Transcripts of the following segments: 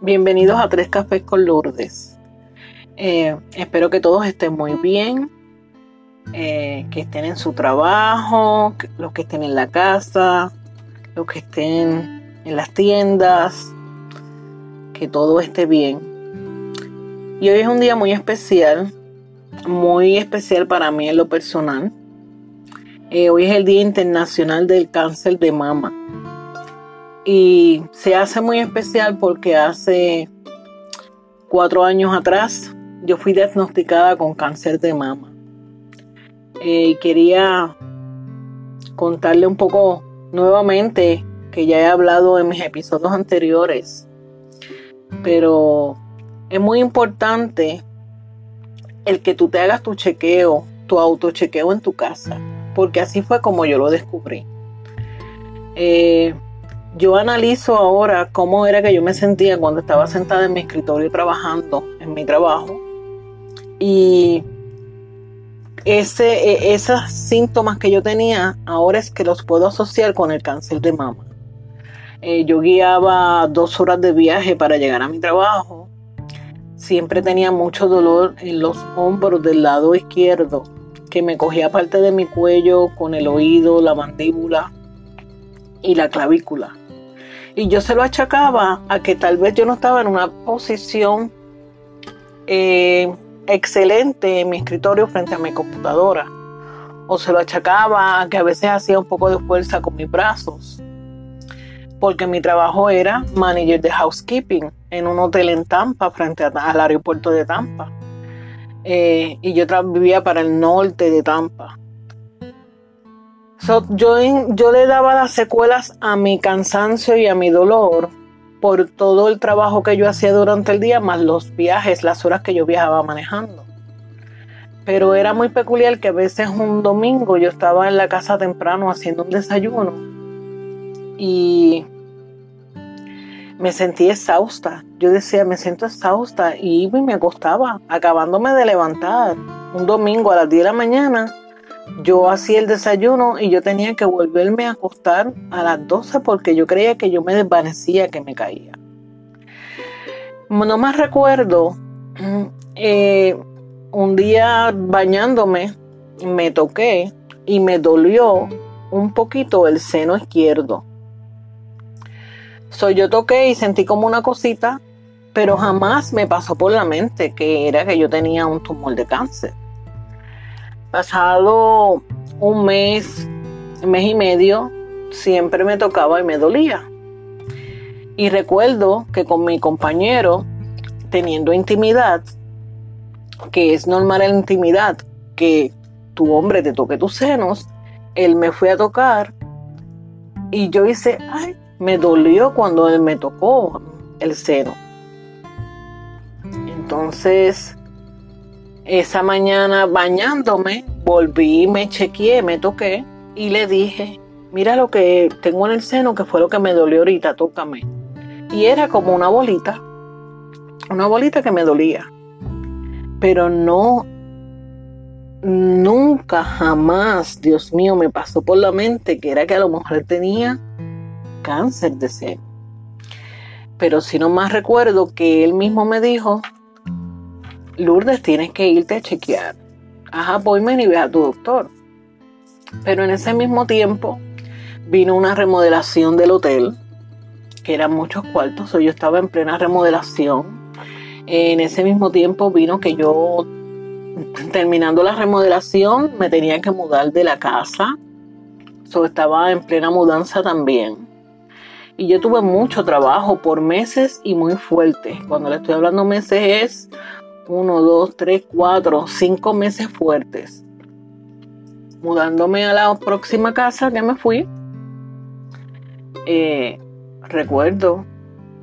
Bienvenidos a Tres Cafés con Lourdes. Eh, espero que todos estén muy bien, eh, que estén en su trabajo, los que estén en la casa, los que estén en las tiendas, que todo esté bien. Y hoy es un día muy especial, muy especial para mí en lo personal. Eh, hoy es el Día Internacional del Cáncer de Mama. Y se hace muy especial porque hace cuatro años atrás yo fui diagnosticada con cáncer de mama. Y eh, quería contarle un poco nuevamente que ya he hablado en mis episodios anteriores. Pero es muy importante el que tú te hagas tu chequeo, tu autochequeo en tu casa, porque así fue como yo lo descubrí. Eh, yo analizo ahora cómo era que yo me sentía cuando estaba sentada en mi escritorio trabajando en mi trabajo. Y ese, e, esos síntomas que yo tenía ahora es que los puedo asociar con el cáncer de mama. Eh, yo guiaba dos horas de viaje para llegar a mi trabajo. Siempre tenía mucho dolor en los hombros del lado izquierdo, que me cogía parte de mi cuello con el oído, la mandíbula y la clavícula. Y yo se lo achacaba a que tal vez yo no estaba en una posición eh, excelente en mi escritorio frente a mi computadora. O se lo achacaba a que a veces hacía un poco de fuerza con mis brazos. Porque mi trabajo era manager de housekeeping en un hotel en Tampa, frente al aeropuerto de Tampa. Eh, y yo vivía para el norte de Tampa yo, yo le daba las secuelas a mi cansancio y a mi dolor por todo el trabajo que yo hacía durante el día, más los viajes, las horas que yo viajaba manejando. Pero era muy peculiar que a veces un domingo yo estaba en la casa temprano haciendo un desayuno y me sentí exhausta. Yo decía, me siento exhausta y iba y me acostaba, acabándome de levantar un domingo a las 10 de la mañana yo hacía el desayuno y yo tenía que volverme a acostar a las 12 porque yo creía que yo me desvanecía, que me caía. No más recuerdo, eh, un día bañándome, me toqué y me dolió un poquito el seno izquierdo. So, yo toqué y sentí como una cosita, pero jamás me pasó por la mente que era que yo tenía un tumor de cáncer. Pasado un mes, mes y medio, siempre me tocaba y me dolía. Y recuerdo que con mi compañero, teniendo intimidad, que es normal en intimidad que tu hombre te toque tus senos, él me fue a tocar y yo hice, ay, me dolió cuando él me tocó el seno. Entonces, esa mañana bañándome, volví, me chequeé, me toqué y le dije, mira lo que tengo en el seno, que fue lo que me dolió ahorita, tócame. Y era como una bolita, una bolita que me dolía. Pero no, nunca, jamás, Dios mío, me pasó por la mente que era que a lo mejor tenía cáncer de seno. Pero si no más recuerdo que él mismo me dijo, Lourdes, tienes que irte a chequear. Ajá, voy y ve a tu doctor. Pero en ese mismo tiempo vino una remodelación del hotel, que eran muchos cuartos, o yo estaba en plena remodelación. En ese mismo tiempo vino que yo, terminando la remodelación, me tenía que mudar de la casa. So, estaba en plena mudanza también. Y yo tuve mucho trabajo por meses y muy fuerte. Cuando le estoy hablando meses es uno, dos, tres, cuatro, cinco meses fuertes. Mudándome a la próxima casa que me fui, eh, recuerdo,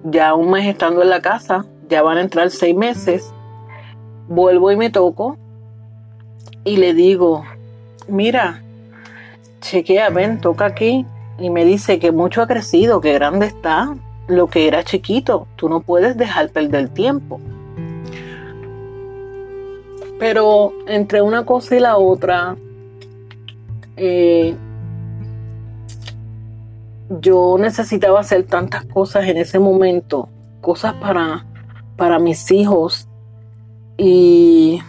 ya un mes estando en la casa, ya van a entrar seis meses, vuelvo y me toco y le digo, mira, chequea, ven, toca aquí. Y me dice que mucho ha crecido, que grande está, lo que era chiquito, tú no puedes dejar perder tiempo. Pero entre una cosa y la otra, eh, yo necesitaba hacer tantas cosas en ese momento cosas para, para mis hijos y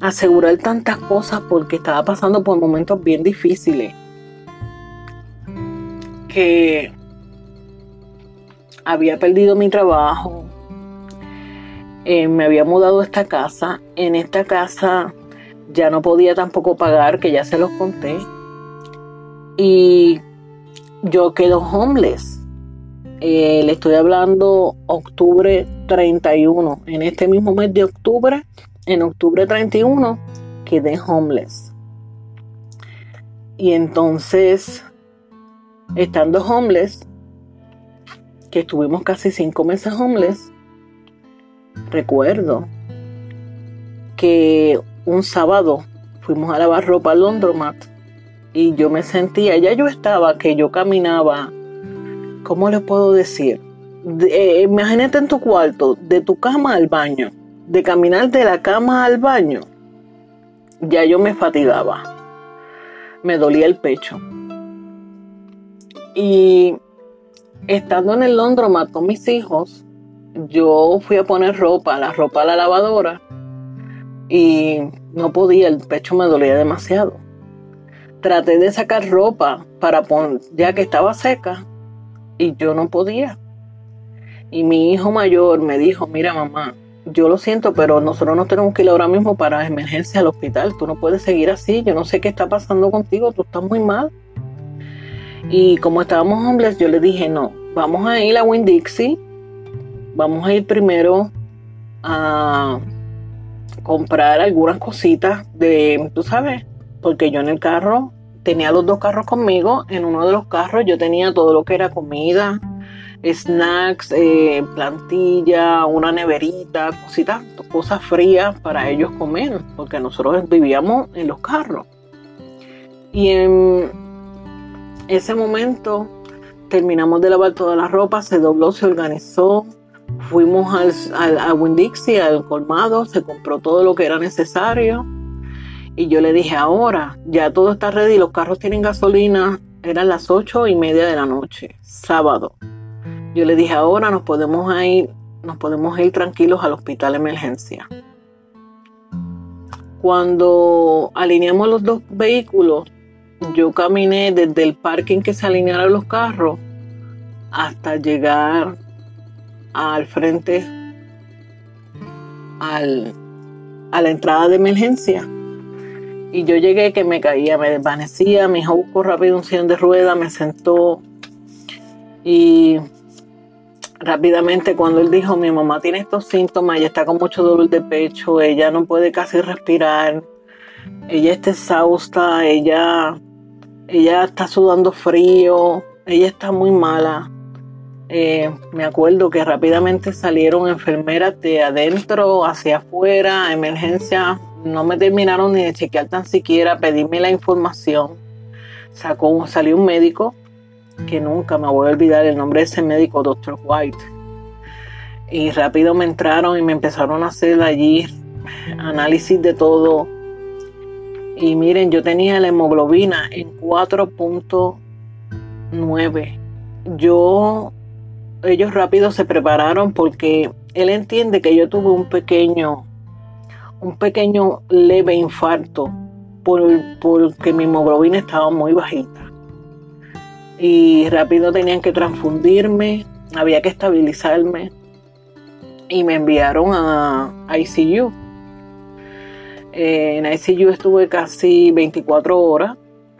asegurar tantas cosas porque estaba pasando por momentos bien difíciles que había perdido mi trabajo, eh, me había mudado a esta casa, en esta casa ya no podía tampoco pagar, que ya se los conté, y yo quedo homeless. Eh, le estoy hablando octubre 31. En este mismo mes de octubre, en octubre 31, quedé homeless. Y entonces, estando homeless, que estuvimos casi cinco meses homeless, recuerdo que un sábado fuimos a lavar ropa al Londromat y yo me sentía, ya yo estaba, que yo caminaba, ¿cómo le puedo decir? Eh, imagínate en tu cuarto, de tu cama al baño, de caminar de la cama al baño, ya yo me fatigaba, me dolía el pecho. Y estando en el Londromat con mis hijos, yo fui a poner ropa, la ropa a la lavadora, y no podía, el pecho me dolía demasiado. Traté de sacar ropa para poner, ya que estaba seca, y yo no podía. Y mi hijo mayor me dijo, mira mamá, yo lo siento, pero nosotros no tenemos que ir ahora mismo para emergencia al hospital. Tú no puedes seguir así. Yo no sé qué está pasando contigo. Tú estás muy mal. Y como estábamos hombres, yo le dije, no, vamos a ir a Winn Dixie. Vamos a ir primero a comprar algunas cositas de, tú sabes, porque yo en el carro tenía los dos carros conmigo. En uno de los carros yo tenía todo lo que era comida, snacks, eh, plantilla, una neverita, cositas, cosas frías para ellos comer, porque nosotros vivíamos en los carros. Y en ese momento terminamos de lavar toda la ropa, se dobló, se organizó, fuimos al, al, a Winn-Dixie, al colmado, se compró todo lo que era necesario. Y yo le dije, ahora, ya todo está ready, los carros tienen gasolina, eran las ocho y media de la noche, sábado. Yo le dije, ahora nos podemos ir, nos podemos ir tranquilos al hospital de emergencia. Cuando alineamos los dos vehículos, yo caminé desde el parking que se alinearon los carros hasta llegar al frente al, a la entrada de emergencia. Y yo llegué que me caía, me desvanecía, mi hijo buscó rápido un sillón de rueda, me sentó y rápidamente cuando él dijo, mi mamá tiene estos síntomas, ella está con mucho dolor de pecho, ella no puede casi respirar, ella está exhausta, ella, ella está sudando frío, ella está muy mala. Eh, me acuerdo que rápidamente salieron enfermeras de adentro hacia afuera, emergencia, no me terminaron ni de chequear tan siquiera, pedirme la información. Sacó, salió un médico que nunca me voy a olvidar el nombre de ese médico, Dr. White. Y rápido me entraron y me empezaron a hacer allí análisis de todo. Y miren, yo tenía la hemoglobina en 4.9. Yo, ellos rápido se prepararon porque él entiende que yo tuve un pequeño, un pequeño leve infarto por, porque mi hemoglobina estaba muy bajita y rápido tenían que transfundirme, había que estabilizarme y me enviaron a ICU. en ICU estuve casi 24 horas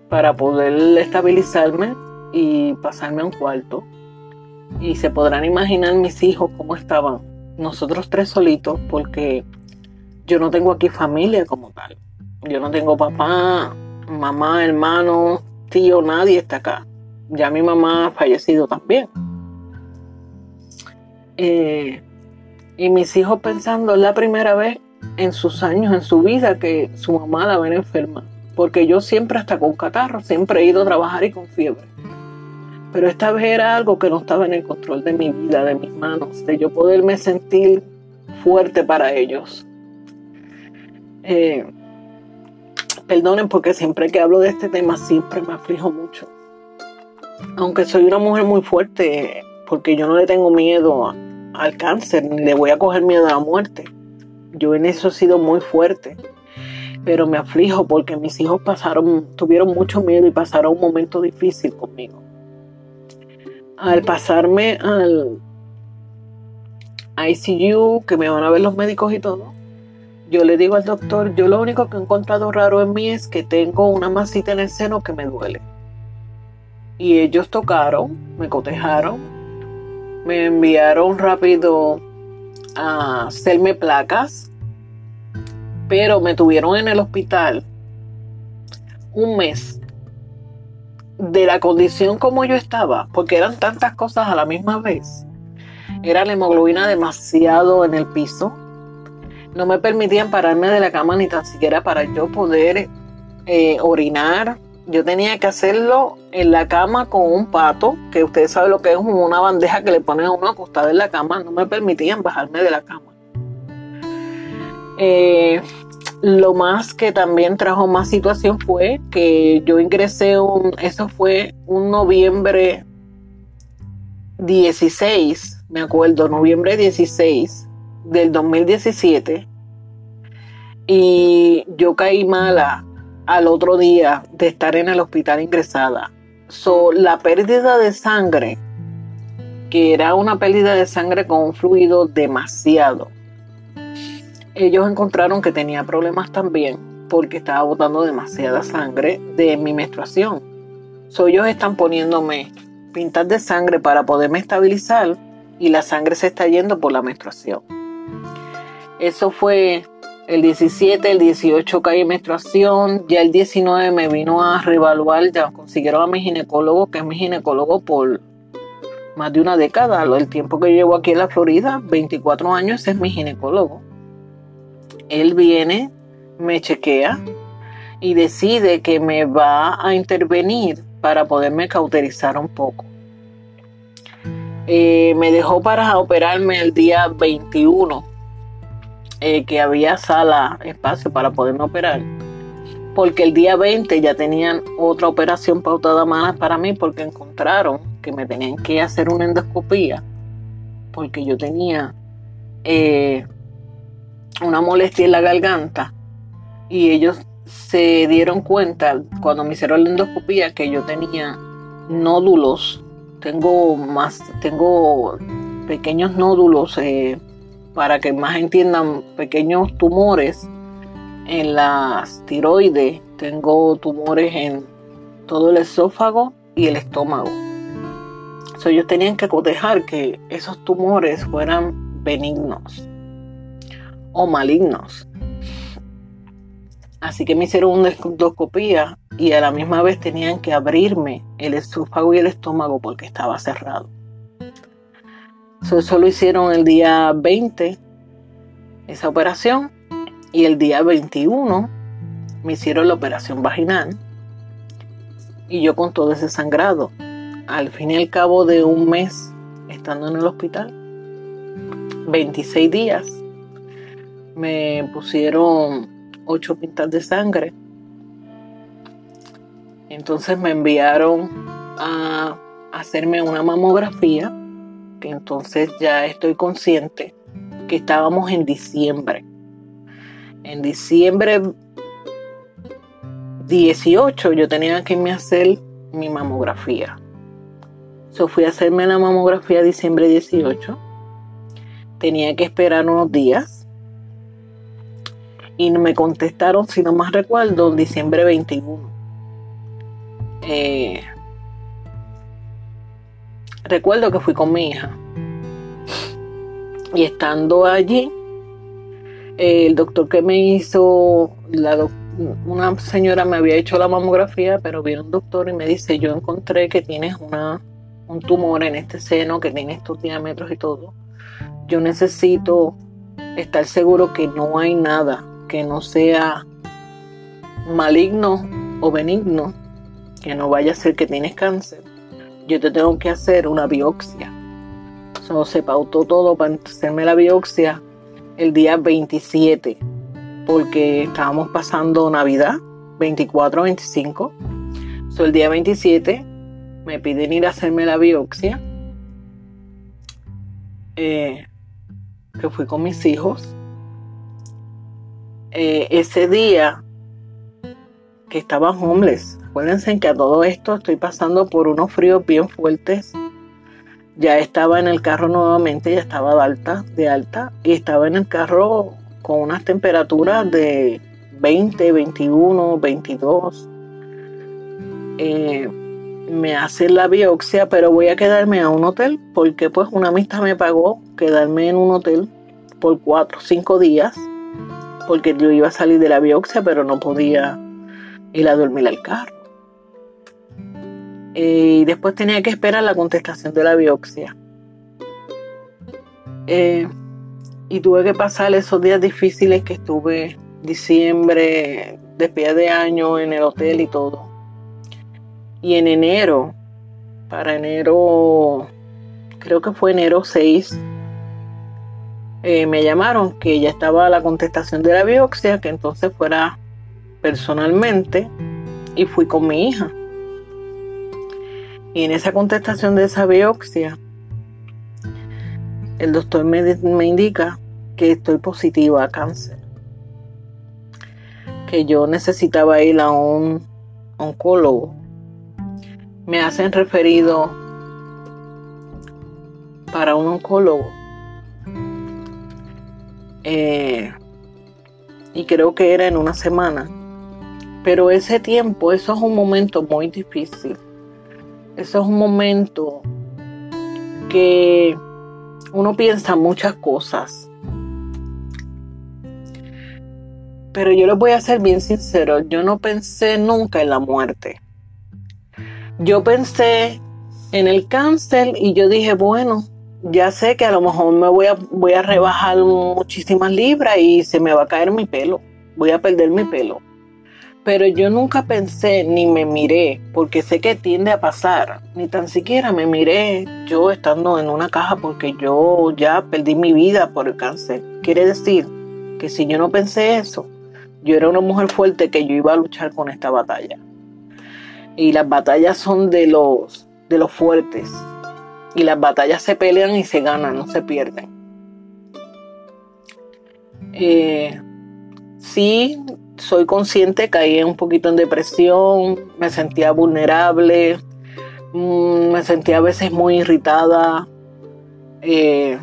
para poder estabilizarme y pasarme a un cuarto. Y se podrán imaginar mis hijos cómo estaban. Nosotros tres solitos porque yo no tengo aquí familia como tal. Yo no tengo papá, mamá, hermano, tío, nadie está acá ya mi mamá ha fallecido también. Eh, y mis hijos pensando, es la primera vez en sus años, en su vida, que su mamá la ven enferma. Porque yo siempre, hasta con catarro, siempre he ido a trabajar y con fiebre. Pero esta vez era algo que no estaba en el control de mi vida, de mis manos, de yo poderme sentir fuerte para ellos. Eh, perdonen porque siempre que hablo de este tema siempre me aflijo mucho aunque soy una mujer muy fuerte, porque yo no le tengo miedo al cáncer, ni le voy a coger miedo a la muerte. Yo en eso he sido muy fuerte, pero me aflijo porque mis hijos pasaron, tuvieron mucho miedo y pasaron un momento difícil conmigo. Al pasarme al ICU, que me van a ver los médicos y todo, yo le digo al doctor, yo lo único que he encontrado raro en mí es que tengo una masita en el seno que me duele. Y ellos tocaron, me cotejaron, me enviaron rápido a hacerme placas, pero me tuvieron en el hospital un mes de la condición como yo estaba, porque eran tantas cosas a la misma vez. Era la hemoglobina demasiado en el piso. No me permitían pararme de la cama ni tan siquiera para yo poder eh, orinar. Yo tenía que hacerlo en la cama con un pato, que ustedes saben lo que es una bandeja que le ponen a uno acostado en la cama. No me permitían bajarme de la cama. Eh, lo más que también trajo más situación fue que yo ingresé un, eso fue un noviembre 16, me acuerdo, noviembre 16 del 2017. Y yo caí mala al otro día de estar en el hospital ingresada. So, la pérdida de sangre, que era una pérdida de sangre con un fluido demasiado ellos encontraron que tenía problemas también porque estaba botando demasiada sangre de mi menstruación. So, ellos están poniéndome pintas de sangre para poderme estabilizar y la sangre se está yendo por la menstruación. Eso fue el 17, el 18 caí en menstruación, ya el 19 me vino a reevaluar, ya consiguieron a mi ginecólogo, que es mi ginecólogo por más de una década, el tiempo que llevo aquí en la Florida, 24 años, es mi ginecólogo. Él viene, me chequea y decide que me va a intervenir para poderme cauterizar un poco. Eh, me dejó para operarme el día 21, eh, que había sala, espacio para poderme operar. Porque el día 20 ya tenían otra operación pautada más para mí porque encontraron que me tenían que hacer una endoscopía porque yo tenía eh, una molestia en la garganta. Y ellos se dieron cuenta cuando me hicieron la endoscopía que yo tenía nódulos, tengo más, tengo pequeños nódulos eh, para que más entiendan, pequeños tumores en las tiroides, tengo tumores en todo el esófago y el estómago. So, ellos tenían que cotejar que esos tumores fueran benignos o malignos. Así que me hicieron una endoscopía y a la misma vez tenían que abrirme el esófago y el estómago porque estaba cerrado. eso lo hicieron el día 20, esa operación, y el día 21 me hicieron la operación vaginal y yo con todo ese sangrado. Al fin y al cabo de un mes estando en el hospital, 26 días, me pusieron ocho pintas de sangre. Entonces me enviaron a hacerme una mamografía, que entonces ya estoy consciente que estábamos en diciembre. En diciembre 18 yo tenía que hacer mi mamografía. So fui a hacerme la mamografía diciembre 18. Tenía que esperar unos días y me contestaron, si no más recuerdo, en diciembre 21. Eh, recuerdo que fui con mi hija y estando allí, el doctor que me hizo, la una señora me había hecho la mamografía, pero vino un doctor y me dice, yo encontré que tienes una, un tumor en este seno, que tiene estos diámetros y todo. Yo necesito estar seguro que no hay nada que no sea maligno o benigno, que no vaya a ser que tienes cáncer, yo te tengo que hacer una biopsia. So, se pautó todo para hacerme la biopsia el día 27, porque estábamos pasando Navidad, 24, 25. So, el día 27 me piden ir a hacerme la biopsia. eh, que fui con mis hijos. Eh, ese día que estaban homeless, acuérdense que a todo esto estoy pasando por unos fríos bien fuertes. Ya estaba en el carro nuevamente, ya estaba de alta, de alta, y estaba en el carro con unas temperaturas de 20, 21, 22. me hacen la biopsia, pero voy a quedarme a un hotel porque pues una amistad me pagó quedarme en un hotel por cuatro cinco días porque yo iba a salir de la biopsia, pero no podía ir a dormir al carro. Y después tenía que esperar la contestación de la biopsia. Eh, y tuve que pasar esos días difíciles que estuve diciembre, después de año en el hotel y todo. Y en enero, para enero, creo que fue enero 6, eh, me llamaron que ya estaba la contestación de la biopsia, que entonces fuera personalmente y fui con mi hija. Y en esa contestación de esa biopsia, el doctor me, me indica que estoy positiva a cáncer, que yo necesitaba ir a un oncólogo. Me hacen referido para un oncólogo eh, y creo que era en una semana. Pero ese tiempo, eso es un momento muy difícil. Eso es un momento que uno piensa muchas cosas. Pero yo les voy a ser bien sincero, yo no pensé nunca en la muerte. Yo pensé en el cáncer y yo dije, bueno, ya sé que a lo mejor me voy a, voy a rebajar muchísimas libras y se me va a caer mi pelo, voy a perder mi pelo. Pero yo nunca pensé ni me miré, porque sé que tiende a pasar, ni tan siquiera me miré yo estando en una caja porque yo ya perdí mi vida por el cáncer. Quiere decir que si yo no pensé eso, yo era una mujer fuerte que yo iba a luchar con esta batalla. Y las batallas son de los, de los fuertes, y las batallas se pelean y se ganan, no se pierden. Eh, sí, soy consciente, caí un poquito en depresión, me sentía vulnerable, mm, me sentía a veces muy irritada. Eh,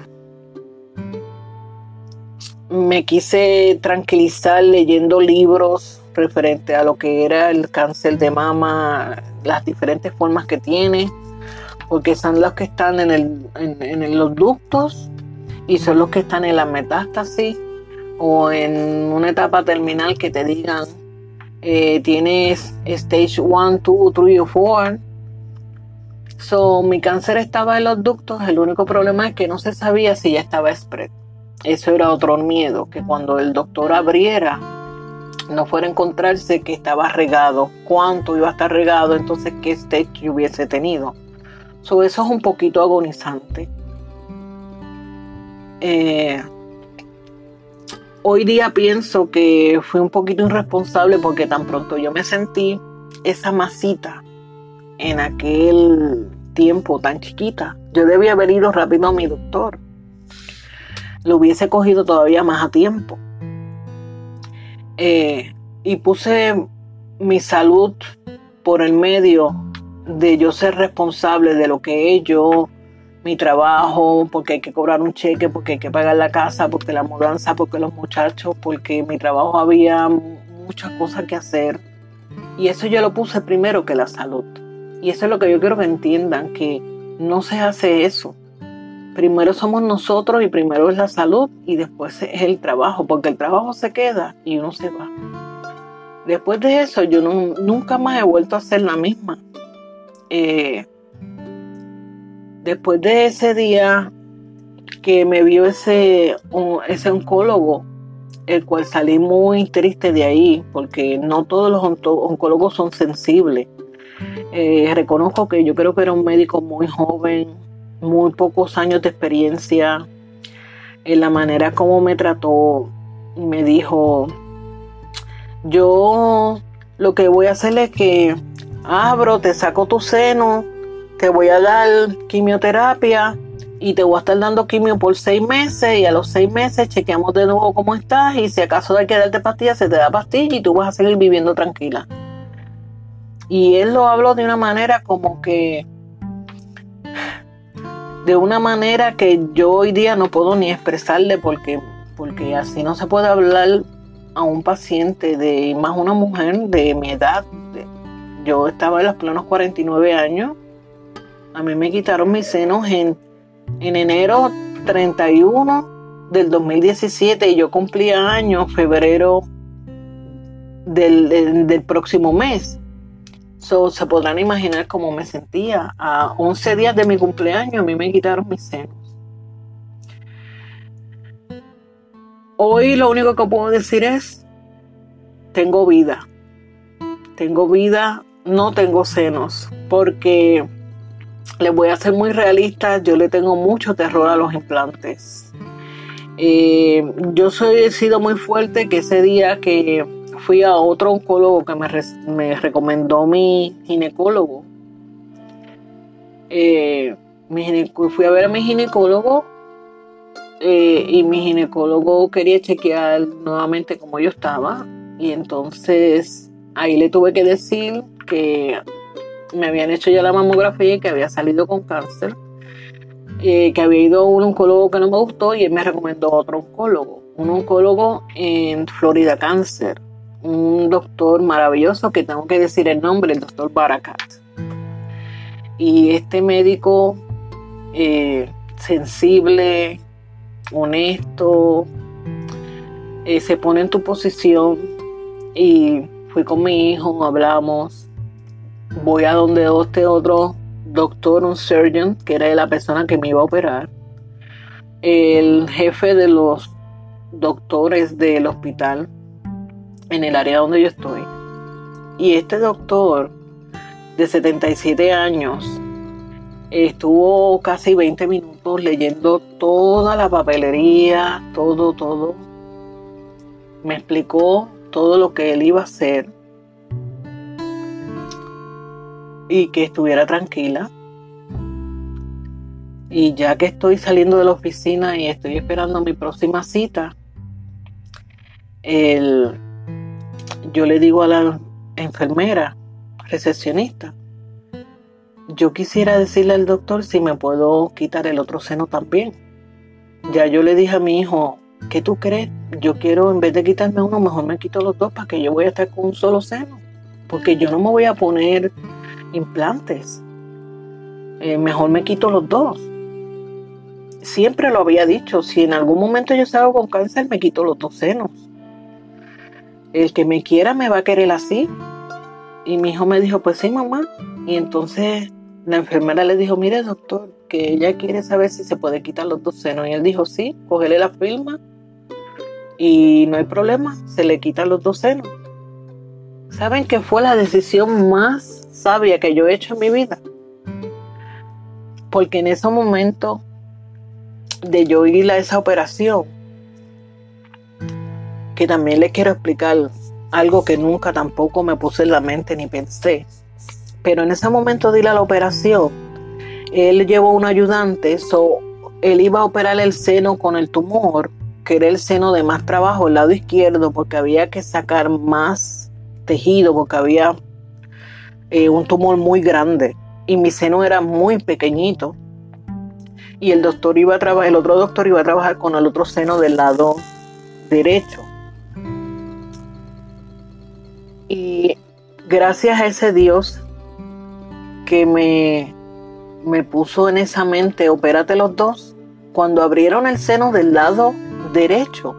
me quise tranquilizar leyendo libros referente a lo que era el cáncer de mama, las diferentes formas que tiene porque son los que están en, el, en, los ductos y son los que están en la metástasis o en una etapa terminal que te digan eh, tienes stage 1, 2, 3 o 4. So, mi cáncer estaba en los ductos, el único problema es que no se sabía si ya estaba spread. Eso era otro miedo, que cuando el doctor abriera no fuera a encontrarse que estaba regado, cuánto iba a estar regado, entonces qué stage hubiese tenido eso es un poquito agonizante. Eh, hoy día pienso que fui un poquito irresponsable porque tan pronto yo me sentí esa masita en aquel tiempo tan chiquita. Yo debía haber ido rápido a mi doctor. Lo hubiese cogido todavía más a tiempo. Eh, y puse mi salud por el medio de yo ser responsable de lo que es yo, mi trabajo, porque hay que cobrar un cheque, porque hay que pagar la casa, porque la mudanza, porque los muchachos, porque mi trabajo había muchas cosas que hacer. Y eso yo lo puse primero que la salud. Y eso es lo que yo quiero que entiendan, que no se hace eso. Primero somos nosotros y primero es la salud y después es el trabajo, porque el trabajo se queda y uno se va. Después de eso yo nunca más he vuelto a ser la misma. Eh, después de ese día que me vio ese, ese oncólogo, el cual salí muy triste de ahí, porque no todos los oncólogos son sensibles. Eh, reconozco que yo creo que era un médico muy joven, muy pocos años de experiencia, en la manera como me trató, me dijo, yo lo que voy a hacer es que abro, te saco tu seno, te voy a dar quimioterapia y te voy a estar dando quimio por seis meses y a los seis meses chequeamos de nuevo cómo estás y si acaso hay que darte pastillas, se te da pastilla y tú vas a seguir viviendo tranquila. Y él lo habló de una manera como que, de una manera que yo hoy día no puedo ni expresarle porque, porque así no se puede hablar a un paciente de más una mujer de mi edad. Yo estaba en los planos 49 años. A mí me quitaron mis senos en en enero 31 del 2017 y yo cumplía años febrero del, próximo mes. Se podrán imaginar cómo me sentía. A 11 días de mi cumpleaños a mí me quitaron mis senos. Hoy lo único que puedo decir es, tengo vida. Tengo vida, no tengo senos, porque les voy a ser muy realista, yo le tengo mucho terror a los implantes. Eh, yo soy, he sido muy fuerte que ese día que fui a otro oncólogo que me, recomendó mi ginecólogo, eh, fui a ver a mi ginecólogo eh, y mi ginecólogo quería chequear nuevamente cómo yo estaba y entonces ahí le tuve que decir que me habían hecho ya la mamografía y que había salido con cáncer, que había ido a un oncólogo que no me gustó y él me recomendó otro oncólogo, un oncólogo en Florida Cáncer, un doctor maravilloso que tengo que decir el nombre, el doctor Barakat. Y este médico eh, sensible, honesto, eh, se pone en tu posición y fui con mi hijo, hablamos, voy a donde este otro doctor, un surgeon, que era la persona que me iba a operar. El jefe de los doctores del hospital en el área donde yo estoy. Y este doctor de 77 años estuvo casi 20 minutos leyendo toda la papelería, todo, todo. Me explicó todo lo que él iba a hacer y que estuviera tranquila. Y ya que estoy saliendo de la oficina y estoy esperando mi próxima cita, yo le digo a la enfermera, recepcionista, yo quisiera decirle al doctor si me puedo quitar el otro seno también. Ya yo le dije a mi hijo, ¿qué tú crees? Yo quiero, en vez de quitarme uno, mejor me quito los dos para que yo voy a estar con un solo seno. Porque yo no me voy a poner implantes. Eh, mejor me quito los dos. Siempre lo había dicho, si en algún momento yo salgo con cáncer, me quito los dos senos. El que me quiera me va a querer así. Y mi hijo me dijo, pues sí, mamá. Y entonces la enfermera le dijo, mire doctor, que ella quiere saber si se puede quitar los dos senos. Y él dijo, sí, cógele la firma y no hay problema, se le quitan los dos senos. ¿Saben que fue la decisión más sabia que yo he hecho en mi vida. Porque en ese momento de yo ir a esa operación, que también le quiero explicar algo que nunca tampoco me puse en la mente ni pensé. Pero en ese momento de ir a la operación, él llevó un ayudante, so, él iba a operar el seno con el tumor, que era el seno de más trabajo, el lado izquierdo, porque había que sacar más tejido, porque había eh, un tumor muy grande y mi seno era muy pequeñito. Y el doctor iba a trabajar, el otro doctor iba a trabajar con el otro seno del lado derecho. Y gracias a ese Dios que me, me puso en esa mente, opérate los dos, cuando abrieron el seno del lado derecho,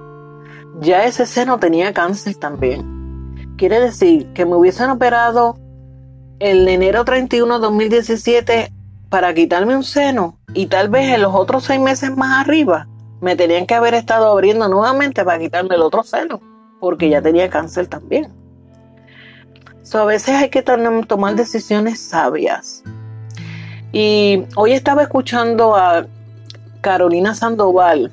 ya ese seno tenía cáncer también. Quiere decir que me hubiesen operado el enero 31 de 2017 para quitarme un seno y tal vez en los otros seis meses más arriba me tenían que haber estado abriendo nuevamente para quitarme el otro seno porque ya tenía cáncer también. So, a veces hay que tomar decisiones sabias. Y hoy estaba escuchando a Carolina Sandoval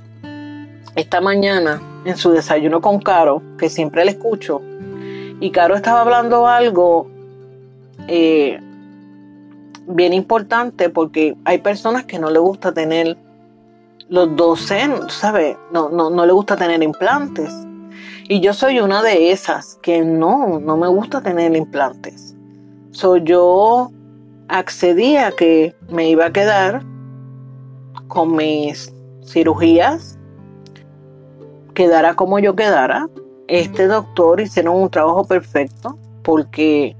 esta mañana en su desayuno con Caro, que siempre le escucho. Y Caro estaba hablando algo eh, bien importante porque hay personas que no les gusta tener los dos ¿sabes? No, no, no le gusta tener implantes. Y yo soy una de esas que no, no me gusta tener implantes. So, yo accedí a que me iba a quedar con mis cirugías, quedara como yo quedara. Este doctor hicieron un trabajo perfecto porque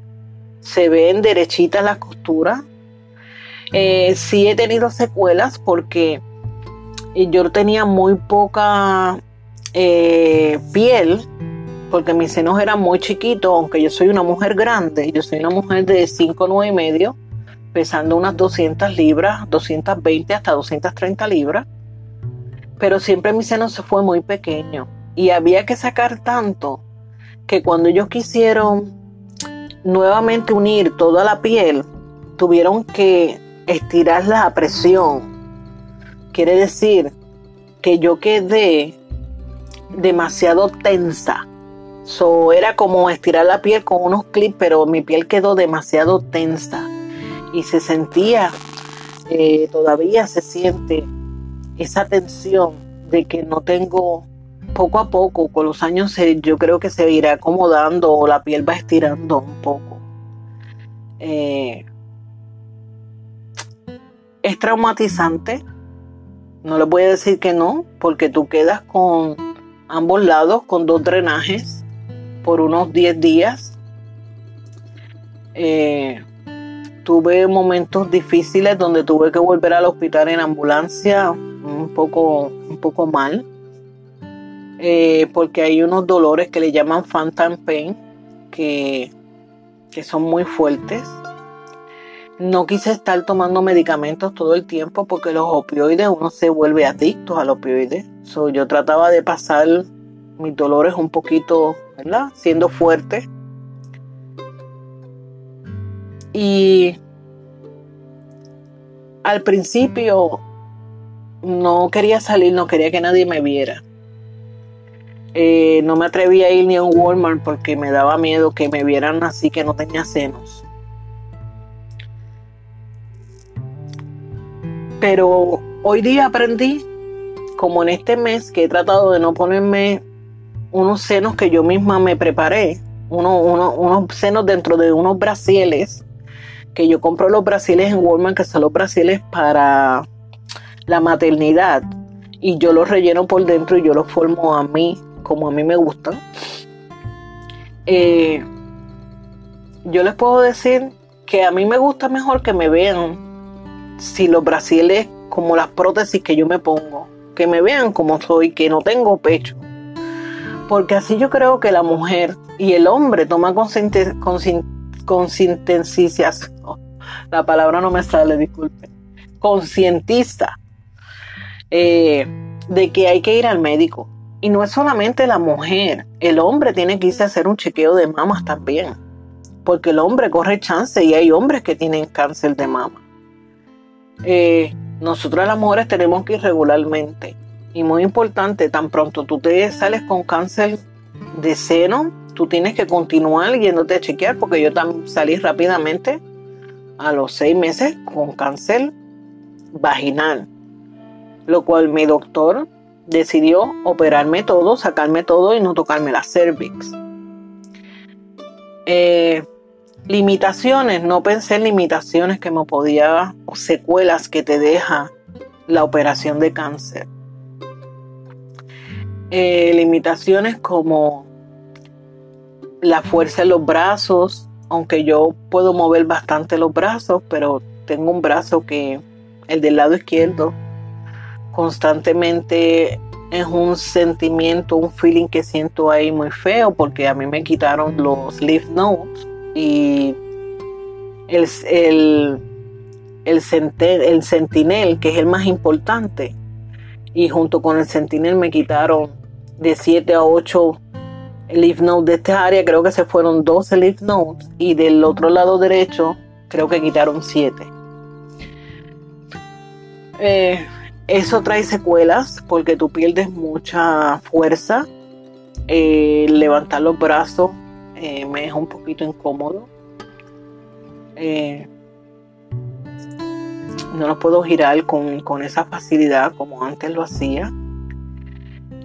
se ven derechitas las costuras. Eh, sí he tenido secuelas porque yo tenía muy poca eh, piel porque mis senos eran muy chiquitos, aunque yo soy una mujer grande, yo soy una mujer de 5, 9 y medio, pesando unas 200 libras, 220 hasta 230 libras, pero siempre mi seno se fue muy pequeño. Y había que sacar tanto que cuando ellos quisieron nuevamente unir toda la piel, tuvieron que estirarla a presión. Quiere decir que yo quedé demasiado tensa. So, era como estirar la piel con unos clips, pero mi piel quedó demasiado tensa y se sentía, eh, todavía se siente esa tensión de que no tengo, poco a poco, con los años yo creo que se irá acomodando o la piel va estirando un poco. Eh, es traumatizante, no le voy a decir que no, porque tú quedas con ambos lados con dos drenajes por unos 10 días. Eh, tuve momentos difíciles donde tuve que volver al hospital en ambulancia un poco, un poco mal. Eh, porque hay unos dolores que le llaman phantom pain que, que son muy fuertes. No quise estar tomando medicamentos todo el tiempo porque los opioides uno se vuelve adicto a los opioides. yo trataba de pasar mis dolores un poquito, ¿verdad? Siendo fuerte. Y al principio no quería salir, no quería que nadie me viera. Eh, no me atrevía a ir ni a un Walmart porque me daba miedo que me vieran así que no tenía senos. Pero hoy día aprendí, como en este mes que he tratado de no ponerme unos senos que yo misma me preparé, unos senos dentro de unos brasiles, que yo compro los brasiles en Walmart, que son los brasiles para la maternidad, y yo los relleno por dentro y yo los formo a mí, como a mí me gustan. Eh, yo les puedo decir que a mí me gusta mejor que me vean si los brasiles como las prótesis que yo me pongo, que me vean como soy, que no tengo pecho. Porque así yo creo que la mujer y el hombre toma concientización, la palabra no me sale, disculpe, concientiza eh, de que hay que ir al médico. Y no es solamente la mujer, el hombre tiene que irse a hacer un chequeo de mamas también. Porque el hombre corre chance y hay hombres que tienen cáncer de mama. Eh, nosotros las mujeres tenemos que ir regularmente. Y muy importante, tan pronto tú te sales con cáncer de seno, tú tienes que continuar yéndote a chequear, porque yo también salí rápidamente a los seis meses con cáncer vaginal, lo cual mi doctor decidió operarme todo, sacarme todo y no tocarme la cervix. Eh, Limitaciones, no pensé en limitaciones que me podía, o secuelas que te deja la operación de cáncer. Eh, limitaciones como la fuerza en los brazos, aunque yo puedo mover bastante los brazos, pero tengo un brazo que, el del lado izquierdo, constantemente es un sentimiento, un feeling que siento ahí muy feo porque a mí me quitaron los lymph nodes y el, el, el, Sentinel, que es el más importante, y junto con el Sentinel me quitaron de 7 a 8 leaf nodes de esta área, creo que se fueron 12 leaf nodes, y del otro lado derecho creo que quitaron 7. Eh, eso trae secuelas porque tú pierdes mucha fuerza. Eh, levantar los brazos eh, me es un poquito incómodo. Eh, no los puedo girar con, con esa facilidad como antes lo hacía.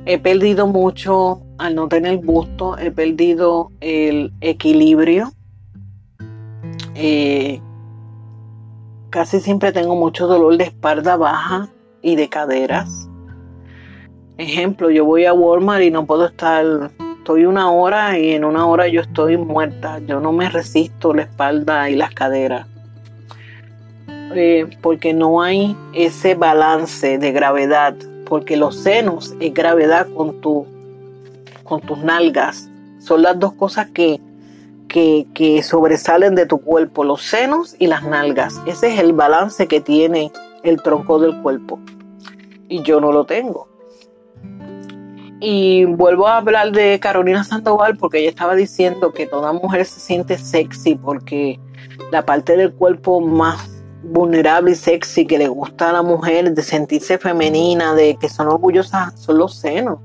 He perdido mucho al no tener busto, he perdido el equilibrio. Casi siempre tengo mucho dolor de espalda baja y de caderas. Ejemplo, yo voy a Walmart y no puedo estar, estoy una hora y en una hora yo estoy muerta. Yo no me resisto la espalda y las caderas. Eh, porque no hay ese balance de gravedad, porque los senos es gravedad con, tu, con tus nalgas. Son las dos cosas que, que, que sobresalen de tu cuerpo, los senos y las nalgas. Ese es el balance que tiene el tronco del cuerpo. Y yo no lo tengo. Y vuelvo a hablar de Carolina Sandoval porque ella estaba diciendo que toda mujer se siente sexy porque la parte del cuerpo más vulnerable y sexy que le gusta a la mujer, de sentirse femenina, de que son orgullosas, son los senos.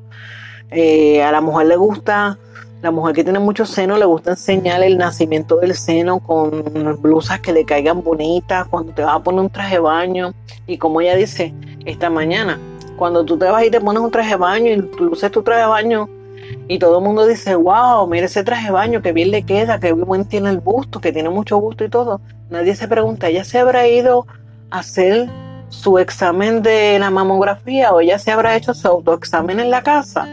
Eh, a la mujer le gusta, la mujer que tiene muchos senos le gusta enseñar el nacimiento del seno con blusas que le caigan bonitas, cuando te vas a poner un traje de baño. Y como ella dice esta mañana, cuando tú te vas y te pones un traje de baño y luces tu traje de baño y todo el mundo dice, wow, mira ese traje de baño, que bien le queda, que buen tiene el busto, que tiene mucho gusto y todo. Nadie se pregunta, ¿ella se habrá ido a hacer su examen de la mamografía o ella se habrá hecho su autoexamen en la casa?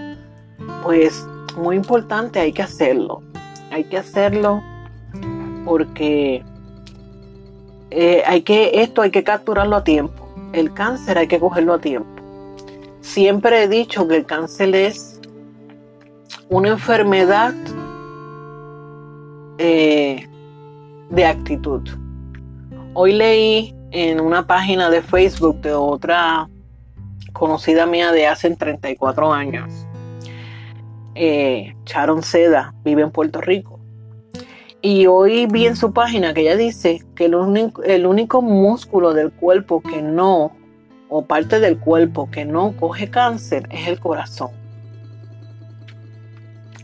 Pues muy importante, hay que hacerlo. Hay que hacerlo porque eh, hay que, esto hay que capturarlo a tiempo. El cáncer hay que cogerlo a tiempo. Siempre he dicho que el cáncer es una enfermedad eh, de actitud. Hoy leí en una página de Facebook de otra conocida mía de hace 34 años, eh, Sharon Seda, vive en Puerto Rico. Y hoy vi en su página que ella dice que el único músculo del cuerpo que no o parte del cuerpo que no coge cáncer es el corazón.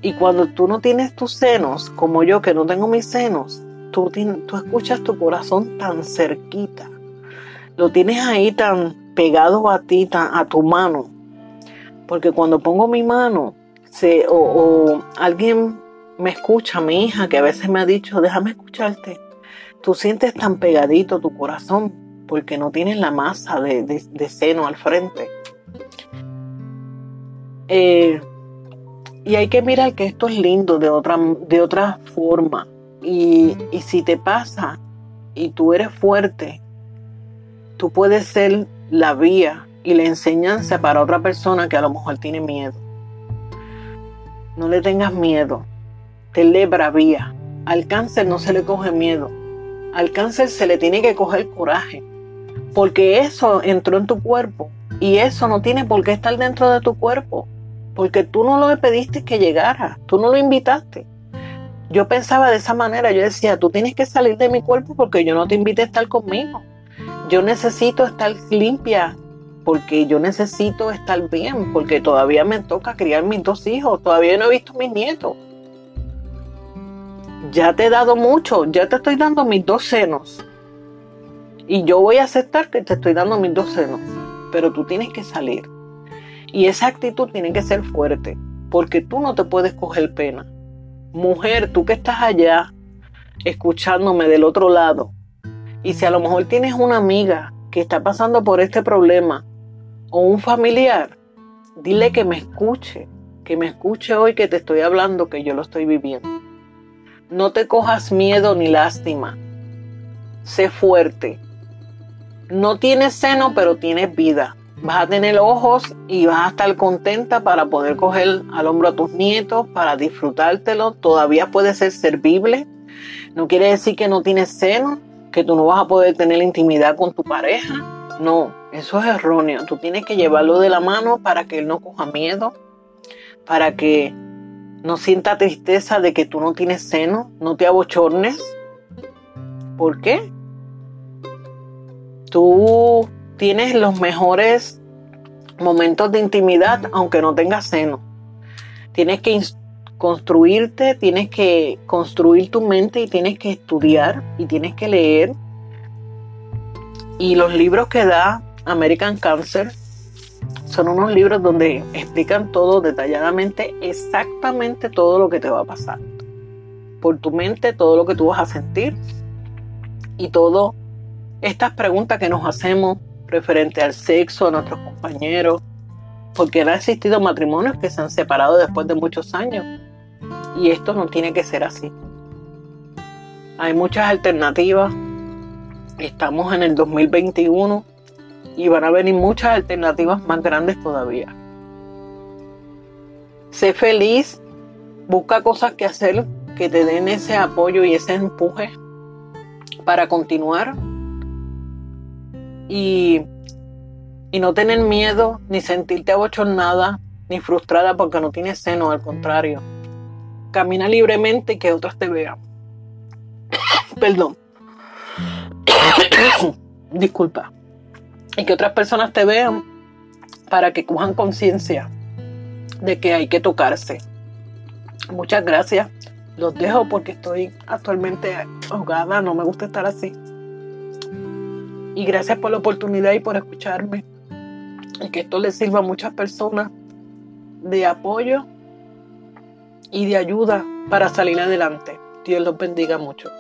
Y cuando tú no tienes tus senos, como yo que no tengo mis senos, tú, tú escuchas tu corazón tan cerquita. Lo tienes ahí tan pegado a ti, a tu mano. Porque cuando pongo mi mano, o, alguien me escucha, mi hija, que a veces me ha dicho, déjame escucharte. Tú sientes tan pegadito tu corazón porque no tienen la masa de, seno al frente. Eh, y hay que mirar que esto es lindo de otra, de otra forma. Y, y si te pasa y tú eres fuerte, tú puedes ser la vía y la enseñanza para otra persona que a lo mejor tiene miedo. No le tengas miedo. Te le vía. Al cáncer no se le coge miedo. Al cáncer se le tiene que coger coraje porque eso entró en tu cuerpo y eso no tiene por qué estar dentro de tu cuerpo, porque tú no lo pediste que llegara, tú no lo invitaste. Yo pensaba de esa manera, yo decía, tú tienes que salir de mi cuerpo porque yo no te invité a estar conmigo. Yo necesito estar limpia porque yo necesito estar bien, porque todavía me toca criar mis dos hijos, todavía no he visto mis nietos. Ya te he dado mucho, ya te estoy dando mis dos senos y yo voy a aceptar que te estoy dando mis dos senos, pero tú tienes que salir. Y esa actitud tiene que ser fuerte, porque tú no te puedes coger pena. Mujer, tú que estás allá escuchándome del otro lado, y si a lo mejor tienes una amiga que está pasando por este problema, o un familiar, dile que me escuche, que me escuche hoy que te estoy hablando, que yo lo estoy viviendo. No te cojas miedo ni lástima. Sé fuerte, no tienes seno, pero tienes vida. Vas a tener ojos y vas a estar contenta para poder coger al hombro a tus nietos, para disfrutártelo. Todavía puede ser servible. No quiere decir que no tienes seno, que tú no vas a poder tener intimidad con tu pareja. No, eso es erróneo. Tú tienes que llevarlo de la mano para que él no coja miedo, para que no sienta tristeza de que tú no tienes seno, no te abochornes. ¿Por qué? tú tienes los mejores momentos de intimidad aunque no tengas seno. Tienes que construirte, tienes que construir tu mente y tienes que estudiar y tienes que leer. Y los libros que da American Cancer son unos libros donde explican todo detalladamente, exactamente todo lo que te va a pasar. Por tu mente, todo lo que tú vas a sentir y todo estas preguntas que nos hacemos referente al sexo, a nuestros compañeros, porque han existido matrimonios que se han separado después de muchos años y esto no tiene que ser así. Hay muchas alternativas. Estamos en el 2021 y van a venir muchas alternativas más grandes todavía. Sé feliz, busca cosas que hacer que te den ese apoyo y ese empuje para continuar y, y no tener miedo ni sentirte abochornada ni frustrada porque no tienes seno, al contrario. Camina libremente y que otros te vean. Perdón. Disculpa y que otras personas te vean para que cojan conciencia de que hay que tocarse. Muchas gracias. Los dejo porque estoy actualmente ahogada, no me gusta estar así. Y gracias por la oportunidad y por escucharme. Y que esto les sirva a muchas personas de apoyo y de ayuda para salir adelante. Dios los bendiga mucho.